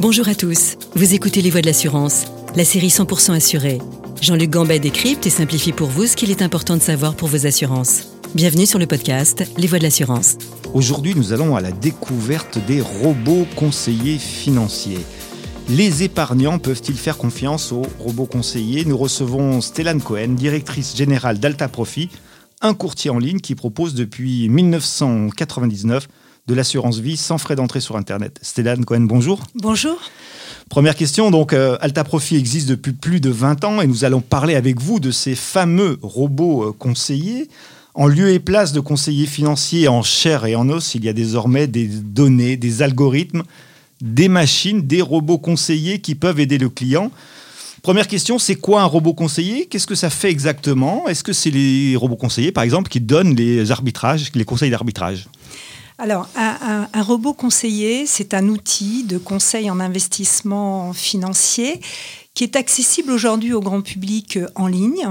Bonjour à tous, vous écoutez Les Voix de l'assurance, la série 100% assurée. Jean-Luc Gambet décrypte et simplifie pour vous ce qu'il est important de savoir pour vos assurances. Bienvenue sur le podcast Les Voix de l'assurance. Aujourd'hui, nous allons à la découverte des robots conseillers financiers. Les épargnants peuvent-ils faire confiance aux robots conseillers? Nous recevons Stellane Cohen, directrice générale d'Alta Profit, un courtier en ligne qui propose depuis 1999 de l'assurance vie sans frais d'entrée sur Internet. Stellane Cohen, bonjour. Bonjour. Première question, donc euh, Alta Profit existe depuis plus de 20 ans et nous allons parler avec vous de ces fameux robots euh, conseillers. En lieu et place de conseillers financiers en chair et en os, il y a désormais des données, des algorithmes des machines, des robots conseillers qui peuvent aider le client. Première question, c'est quoi un robot conseiller? Qu'est-ce que ça fait exactement? Est-ce que c'est les robots conseillers, par exemple, qui donnent les arbitrages, les conseils d'arbitrage? Alors, un, robot conseiller, c'est un outil de conseil en investissement financier qui est accessible aujourd'hui au grand public en ligne.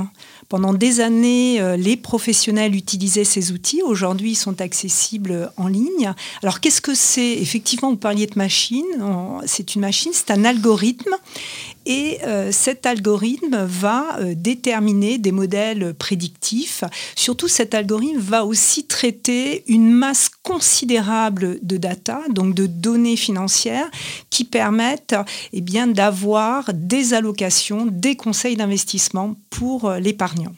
Pendant des années, euh, les professionnels utilisaient ces outils. Aujourd'hui, ils sont accessibles en ligne. Alors, qu'est-ce que c'est Effectivement, vous parliez de machine. C'est une machine, c'est un algorithme. Et euh, cet algorithme va euh, déterminer des modèles prédictifs. Surtout, cet algorithme va aussi traiter une masse considérable de data, donc de données financières, qui permettent eh bien, d'avoir des allocations, des conseils d'investissement pour l'épargne.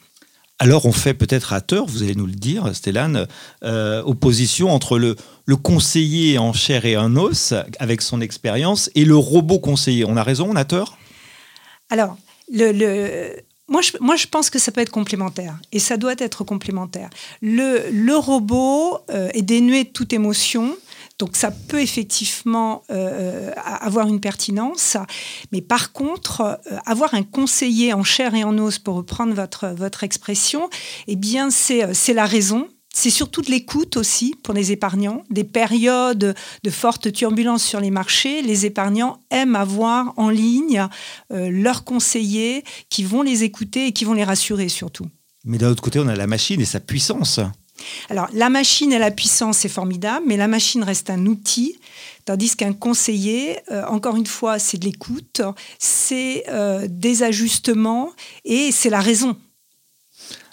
Alors on fait peut-être à tort, vous allez nous le dire, Stéphane, euh, opposition entre le, le, conseiller en chair et en os, avec son expérience, et le robot conseiller. On a raison, on a tort? Alors, Moi, je, moi, je pense que ça peut être complémentaire, et ça doit être complémentaire. Le, robot euh, est dénué de toute émotion, donc ça peut effectivement euh, avoir une pertinence, mais par contre, euh, avoir un conseiller en chair et en os, pour reprendre votre, votre expression, eh bien c'est euh, la raison. C'est surtout de l'écoute aussi pour les épargnants. Des périodes de fortes turbulences sur les marchés, les épargnants aiment avoir en ligne leurs conseillers qui vont les écouter et qui vont les rassurer surtout. Mais d'un autre côté, on a la machine et sa puissance. Alors, la machine et la puissance, c'est formidable, mais la machine reste un outil, tandis qu'un conseiller, euh, encore une fois, c'est de l'écoute, c'est euh, des ajustements et c'est la raison.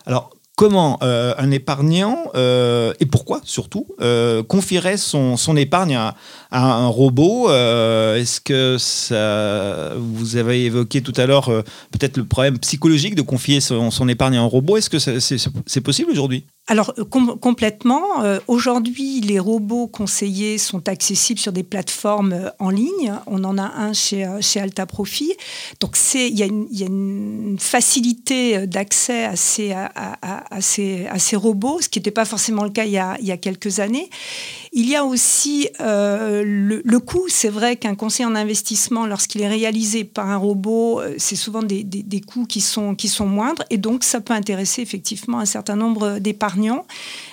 Alors, comment euh, un épargnant, et pourquoi surtout, confierait son, épargne à, un robot Est-ce que vous avez évoqué tout à l'heure peut-être le problème psychologique de confier son épargne à un robot Est-ce que c'est possible aujourd'hui? Alors euh, complètement. Euh, aujourd'hui, les robots conseillers sont accessibles sur des plateformes euh, en ligne. On en a un chez, chez Alta Profit. Donc il y, a une facilité d'accès à ces, à, ces, robots, ce qui n'était pas forcément le cas il y a, il y a quelques années. Il y a aussi le, coût. C'est vrai qu'un conseil en investissement, lorsqu'il est réalisé par un robot, c'est souvent des, des, des, coûts qui sont, qui sont moindres. Et donc, ça peut intéresser effectivement un certain nombre d'épargnants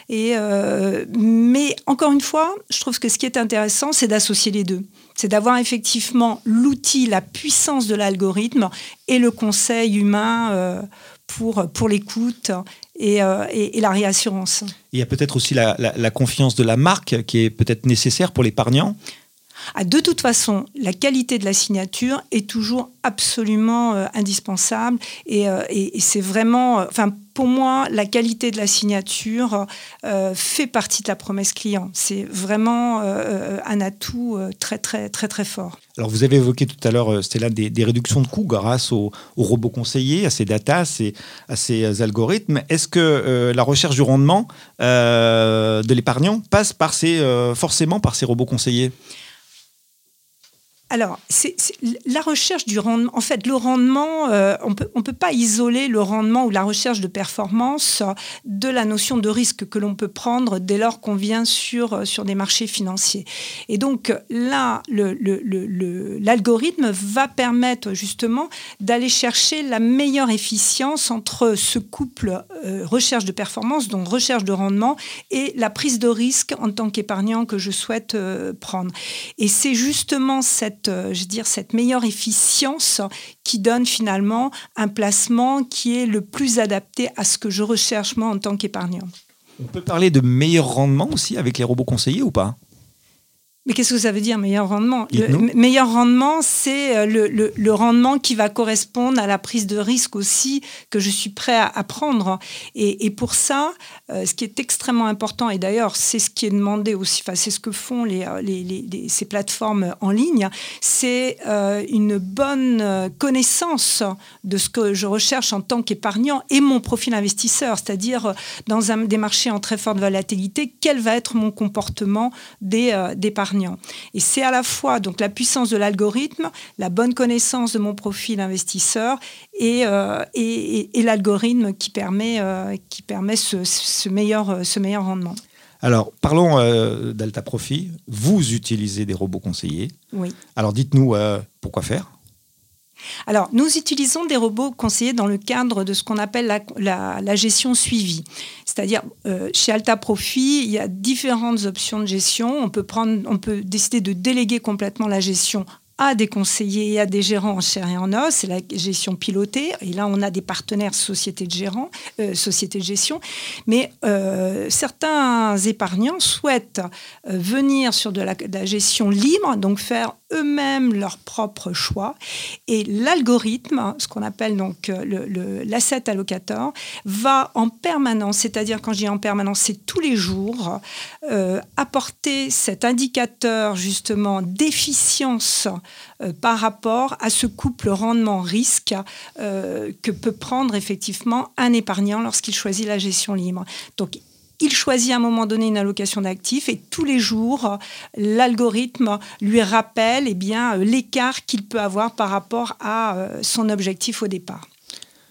et, euh, mais encore une fois, je trouve que ce qui est intéressant, c'est d'associer les deux. C'est d'avoir effectivement l'outil, la puissance de l'algorithme et le conseil humain euh, pour, pour l'écoute et, euh, et, la réassurance. Il y a peut-être aussi la, la, confiance de la marque qui est peut-être nécessaire pour l'épargnant. Ah, de toute façon, la qualité de la signature est toujours absolument indispensable et, et, et c'est vraiment, enfin pour moi, la qualité de la signature euh, fait partie de la promesse client. C'est vraiment euh, euh, un atout très, très, très, très fort. Alors, vous avez évoqué tout à l'heure, Stella, des, des, réductions de coûts grâce aux, robots conseillers, à ces data, à ces, algorithmes. Est-ce que la recherche du rendement de l'épargnant passe par ces, forcément par ces robots conseillers? Alors, c'est la recherche du rendement. En fait, le rendement, euh, on peut, ne peut pas isoler le rendement ou la recherche de performance de la notion de risque que l'on peut prendre dès lors qu'on vient sur, sur des marchés financiers. Et donc là, l'algorithme va permettre justement d'aller chercher la meilleure efficience entre ce couple euh, recherche de performance, donc recherche de rendement, et la prise de risque en tant qu'épargnant que je souhaite euh, prendre. Et c'est justement cette euh, je veux dire, cette meilleure efficience qui donne finalement un placement qui est le plus adapté à ce que je recherche moi en tant qu'épargnant. On peut parler de meilleur rendement aussi avec les robots conseillers ou pas? Mais qu'est-ce que ça veut dire meilleur rendement? Le meilleur rendement, c'est euh, le, le, rendement qui va correspondre à la prise de risque aussi que je suis prêt à, prendre. Et, et, pour ça, euh, ce qui est extrêmement important, et d'ailleurs c'est ce qui est demandé aussi, enfin c'est ce que font les, euh, les, les, ces plateformes en ligne, c'est une bonne connaissance de ce que je recherche en tant qu'épargnant et mon profil investisseur, c'est-à-dire dans un, des marchés en très forte volatilité, quel va être mon comportement et c'est à la fois donc la puissance de l'algorithme, la bonne connaissance de mon profil investisseur et, euh, et, l'algorithme qui permet, euh, qui permet ce, meilleur, ce meilleur rendement. Alors, parlons euh, d'Alta Profit. Vous utilisez des robots conseillers. Oui. Alors, dites-nous pourquoi faire? Alors, nous utilisons des robots conseillers dans le cadre de ce qu'on appelle la, gestion suivie. C'est-à-dire, euh, chez Alta Profit, il y a différentes options de gestion. On peut, prendre, on peut décider de déléguer complètement la gestion à des conseillers et à des gérants en chair et en os, c'est la gestion pilotée. Et là, on a des partenaires sociétés de gérants, euh, sociétés de gestion. Mais euh, certains épargnants souhaitent venir sur de la, gestion libre, donc faire eux-mêmes leurs propres choix. Et l'algorithme, ce qu'on appelle donc l'asset le, allocator, va en permanence, c'est-à-dire quand je dis en permanence, c'est tous les jours, apporter cet indicateur justement d'efficience euh, par rapport à ce couple rendement-risque euh, que peut prendre effectivement un épargnant lorsqu'il choisit la gestion libre. Donc, il choisit à un moment donné une allocation d'actifs et tous les jours, l'algorithme lui rappelle eh euh, l'écart qu'il peut avoir par rapport à son objectif au départ.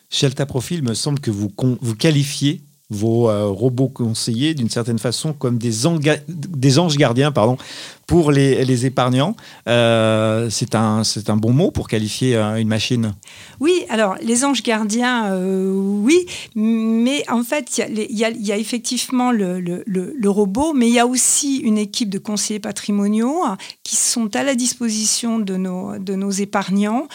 Chez Profil, il me semble que vous, vous qualifiez vos robots conseillers d'une certaine façon comme des, des anges gardiens pardon, pour les, épargnants. Euh, c'est un, un bon mot pour qualifier euh, une machine Oui, alors les anges gardiens, euh, oui, mais en fait, il y, a effectivement le, le, le, robot, mais il y a aussi une équipe de conseillers patrimoniaux qui sont à la disposition de nos, de nos épargnants,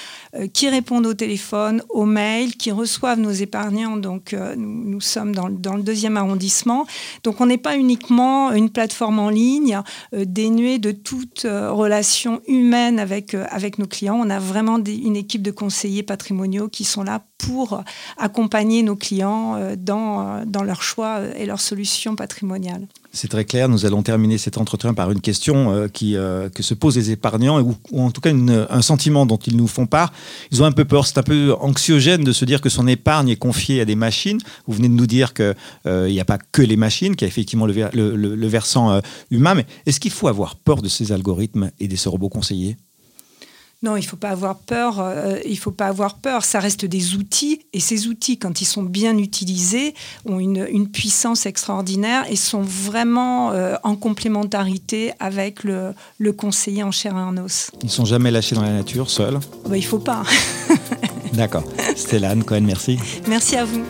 qui répondent au téléphone, aux mails, qui reçoivent nos épargnants. Donc, nous, nous, sommes dans, dans, le deuxième arrondissement. Donc, on n'est pas uniquement une plateforme en ligne dénuée de toute euh, relation humaine euh, avec nos clients. On a vraiment une équipe de conseillers patrimoniaux qui sont là pour accompagner nos clients euh, dans, dans leurs choix et leurs solutions patrimoniales. C'est très clair. Nous allons terminer cet entretien par une question qui, que se posent les épargnants, ou, en tout cas un sentiment dont ils nous font part. Ils ont un peu peur, c'est un peu anxiogène de se dire que son épargne est confiée à des machines. Vous venez de nous dire qu'il n'y a pas que les machines, qu'il y a effectivement le, le, le versant humain, mais est-ce qu'il faut avoir peur de ces algorithmes et de ces robots conseillers? Non, il ne faut pas avoir peur. Euh, il faut pas avoir peur. Ça reste des outils, et ces outils, quand ils sont bien utilisés, ont une, puissance extraordinaire et sont vraiment euh, en complémentarité avec le, conseiller en chair et en os. Ils ne sont jamais lâchés dans la nature, seuls bah, Il ne faut pas. D'accord. Stéphane Cohen, merci. Merci à vous.